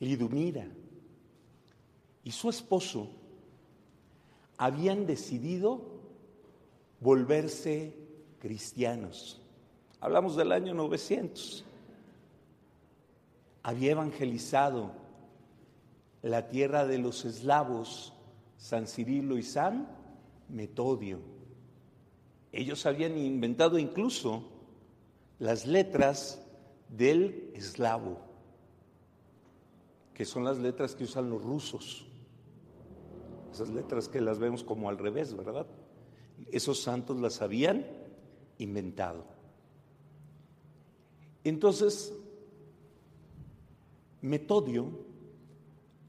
Lidumira y su esposo habían decidido volverse cristianos. Hablamos del año 900. Había evangelizado la tierra de los eslavos, San Cirilo y San Metodio. Ellos habían inventado incluso las letras del eslavo, que son las letras que usan los rusos. Esas letras que las vemos como al revés, ¿verdad? Esos santos las habían inventado. Entonces, Metodio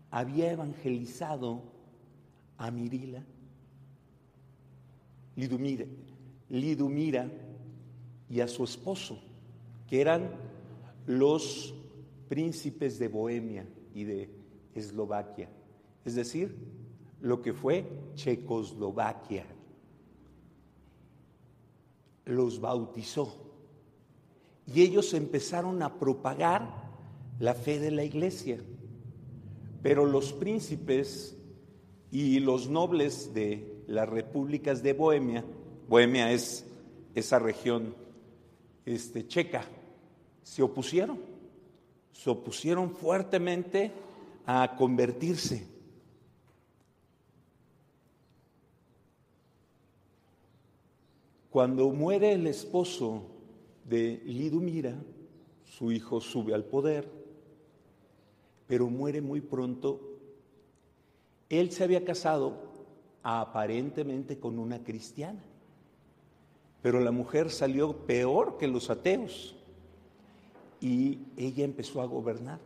había evangelizado a Mirila, Lidumira, Lidumira y a su esposo, que eran los príncipes de Bohemia de Eslovaquia, es decir, lo que fue Checoslovaquia. Los bautizó y ellos empezaron a propagar la fe de la iglesia. Pero los príncipes y los nobles de las repúblicas de Bohemia, Bohemia es esa región este, checa, se opusieron, se opusieron fuertemente a convertirse. Cuando muere el esposo de Lidumira, su hijo sube al poder, pero muere muy pronto. Él se había casado aparentemente con una cristiana, pero la mujer salió peor que los ateos y ella empezó a gobernar.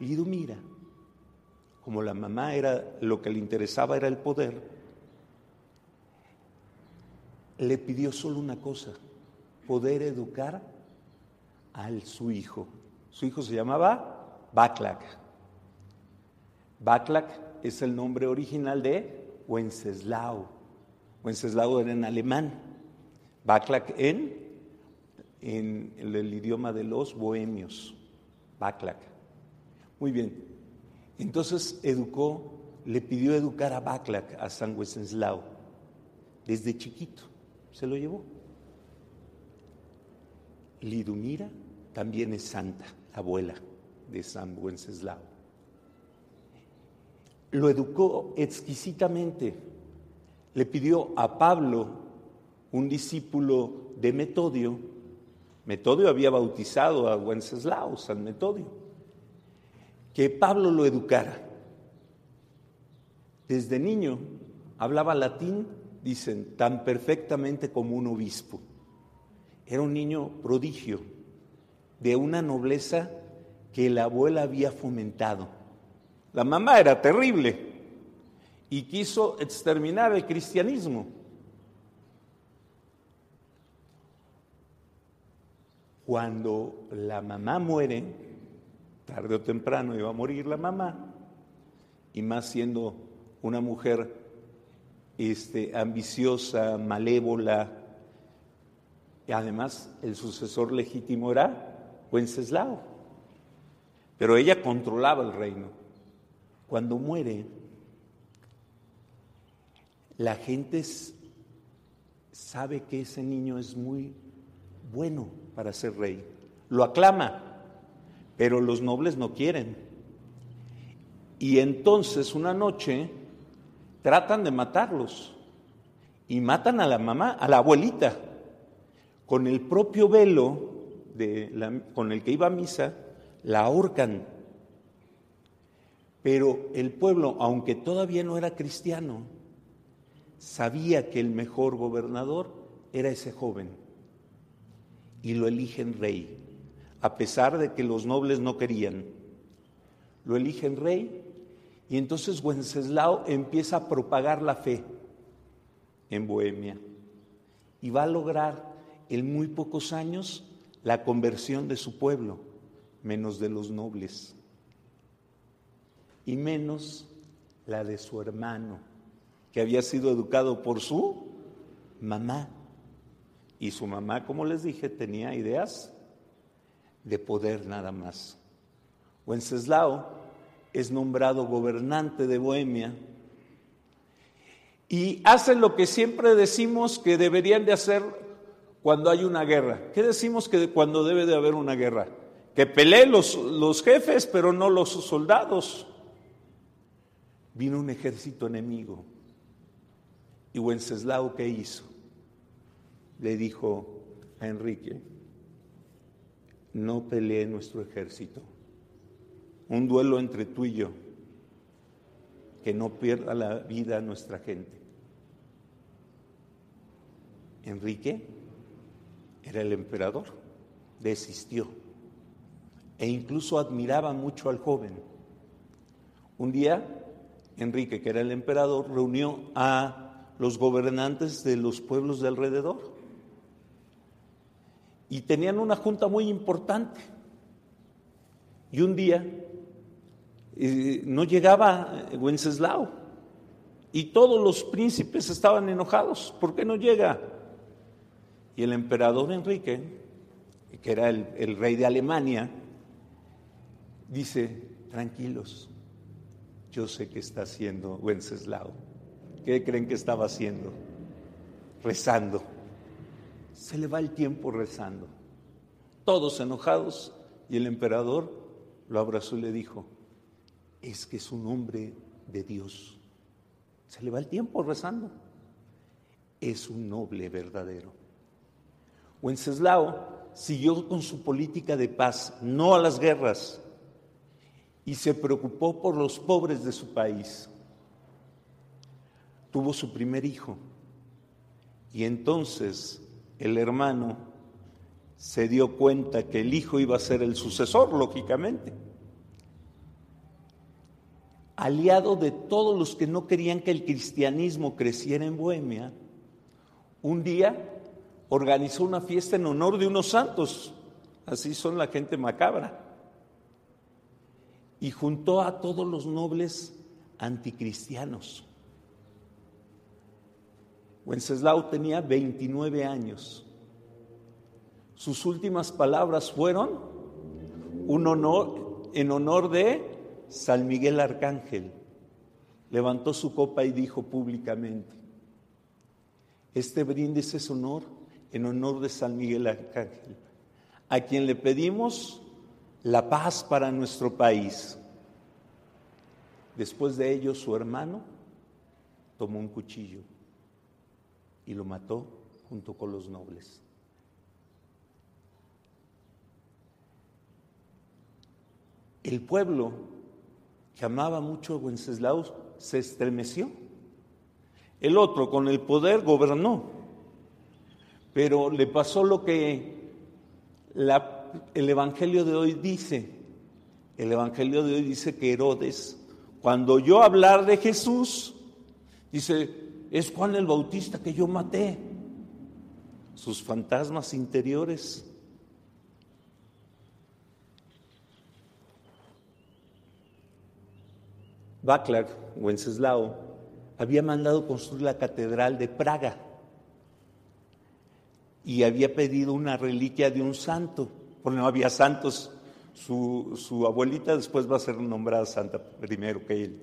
Lidumira, como la mamá era lo que le interesaba era el poder, le pidió solo una cosa, poder educar a su hijo. Su hijo se llamaba Baklak. Baklak es el nombre original de Wenceslao. Wenceslao era en alemán. Baklak en, en el idioma de los bohemios. Baklak. Muy bien. Entonces educó, le pidió educar a Baklak, a San Wenceslao, desde chiquito se lo llevó. Lidumira también es santa, abuela de San Wenceslao. Lo educó exquisitamente. Le pidió a Pablo, un discípulo de Metodio, Metodio había bautizado a Wenceslao, San Metodio, que Pablo lo educara. Desde niño hablaba latín dicen, tan perfectamente como un obispo. Era un niño prodigio, de una nobleza que la abuela había fomentado. La mamá era terrible y quiso exterminar el cristianismo. Cuando la mamá muere, tarde o temprano iba a morir la mamá, y más siendo una mujer este, ambiciosa, malévola. Y además, el sucesor legítimo era Wenceslao. Pero ella controlaba el reino. Cuando muere, la gente sabe que ese niño es muy bueno para ser rey. Lo aclama, pero los nobles no quieren. Y entonces una noche tratan de matarlos y matan a la mamá, a la abuelita, con el propio velo de con el que iba a misa, la ahorcan. Pero el pueblo, aunque todavía no era cristiano, sabía que el mejor gobernador era ese joven y lo eligen rey, a pesar de que los nobles no querían. Lo eligen rey y entonces Wenceslao empieza a propagar la fe en Bohemia y va a lograr en muy pocos años la conversión de su pueblo, menos de los nobles y menos la de su hermano, que había sido educado por su mamá. Y su mamá, como les dije, tenía ideas de poder nada más. Wenceslao es nombrado gobernante de Bohemia y hace lo que siempre decimos que deberían de hacer cuando hay una guerra. ¿Qué decimos que cuando debe de haber una guerra? Que peleen los, los jefes, pero no los soldados vino un ejército enemigo. Y Wenceslao, ¿qué hizo? Le dijo a Enrique, no pelee nuestro ejército. Un duelo entre tú y yo, que no pierda la vida nuestra gente. Enrique era el emperador, desistió e incluso admiraba mucho al joven. Un día Enrique, que era el emperador, reunió a los gobernantes de los pueblos de alrededor. Y tenían una junta muy importante. Y un día eh, no llegaba Wenceslao. Y todos los príncipes estaban enojados. ¿Por qué no llega? Y el emperador Enrique, que era el, el rey de Alemania, dice, tranquilos, yo sé que está haciendo Wenceslao. ¿Qué creen que estaba haciendo? Rezando. Se le va el tiempo rezando. Todos enojados y el emperador lo abrazó y le dijo, es que es un hombre de Dios. Se le va el tiempo rezando. Es un noble verdadero. Wenceslao siguió con su política de paz, no a las guerras, y se preocupó por los pobres de su país. Tuvo su primer hijo y entonces el hermano se dio cuenta que el hijo iba a ser el sucesor, lógicamente. Aliado de todos los que no querían que el cristianismo creciera en Bohemia, un día organizó una fiesta en honor de unos santos, así son la gente macabra y juntó a todos los nobles anticristianos. Wenceslao tenía 29 años. Sus últimas palabras fueron un honor en honor de San Miguel Arcángel. Levantó su copa y dijo públicamente, este brindis es honor en honor de San Miguel Arcángel, a quien le pedimos la paz para nuestro país. Después de ello, su hermano tomó un cuchillo y lo mató junto con los nobles. El pueblo que amaba mucho a Wenceslao se estremeció. El otro con el poder gobernó, pero le pasó lo que la el Evangelio de hoy dice, el Evangelio de hoy dice que Herodes, cuando oyó hablar de Jesús, dice, es Juan el Bautista que yo maté. Sus fantasmas interiores. Václav, Wenceslao, había mandado construir la catedral de Praga y había pedido una reliquia de un santo porque no había santos. Su, abuelita después va a ser nombrada santa primero que él.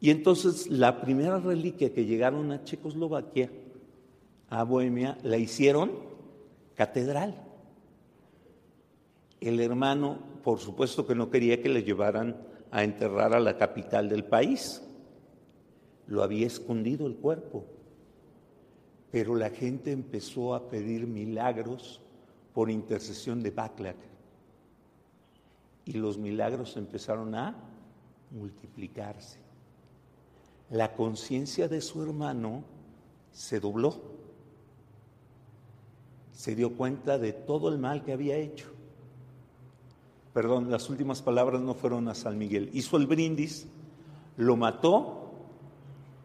Y entonces la primera reliquia que llegaron a Checoslovaquia, a Bohemia, la hicieron catedral. El hermano, por supuesto que no quería que le llevaran a enterrar a la capital del país. Lo había escondido el cuerpo. Pero la gente empezó a pedir milagros por intercesión de Baclac. Y los milagros empezaron a multiplicarse. La conciencia de su hermano se dobló se dio cuenta de todo el mal que había hecho. Perdón, las últimas palabras no fueron a San Miguel. Hizo el brindis, lo mató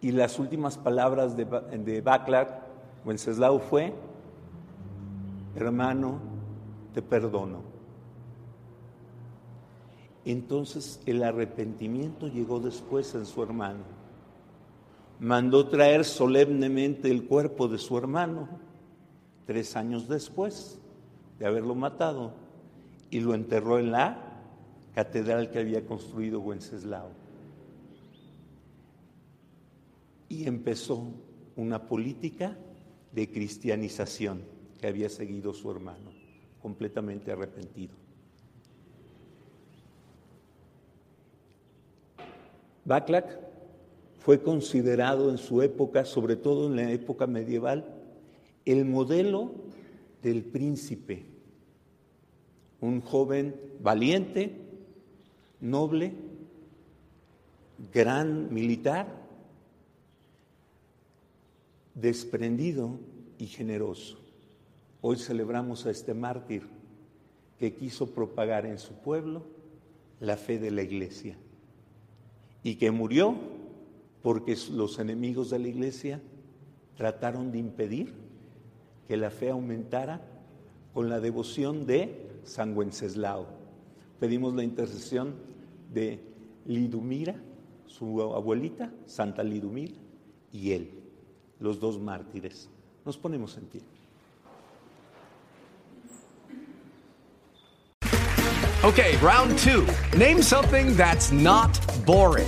y las últimas palabras de, de Baclar, Wenceslao, fue, hermano, te perdono. Entonces el arrepentimiento llegó después en su hermano. Mandó traer solemnemente el cuerpo de su hermano tres años después de haberlo matado y lo enterró en la catedral que había construido Wenceslao. Y empezó una política de cristianización que había seguido su hermano, completamente arrepentido. Baclac fue considerado en su época, sobre todo en la época medieval, el modelo del príncipe, un joven valiente, noble, gran militar, desprendido y generoso. Hoy celebramos a este mártir que quiso propagar en su pueblo la fe de la iglesia y que murió porque los enemigos de la iglesia trataron de impedir que la fe aumentara con la devoción de San Wenceslao. Pedimos la intercesión de Lidumira, su abuelita, Santa Lidumira, y él, los dos mártires. Nos ponemos en pie. Okay, round two. Name something that's not boring.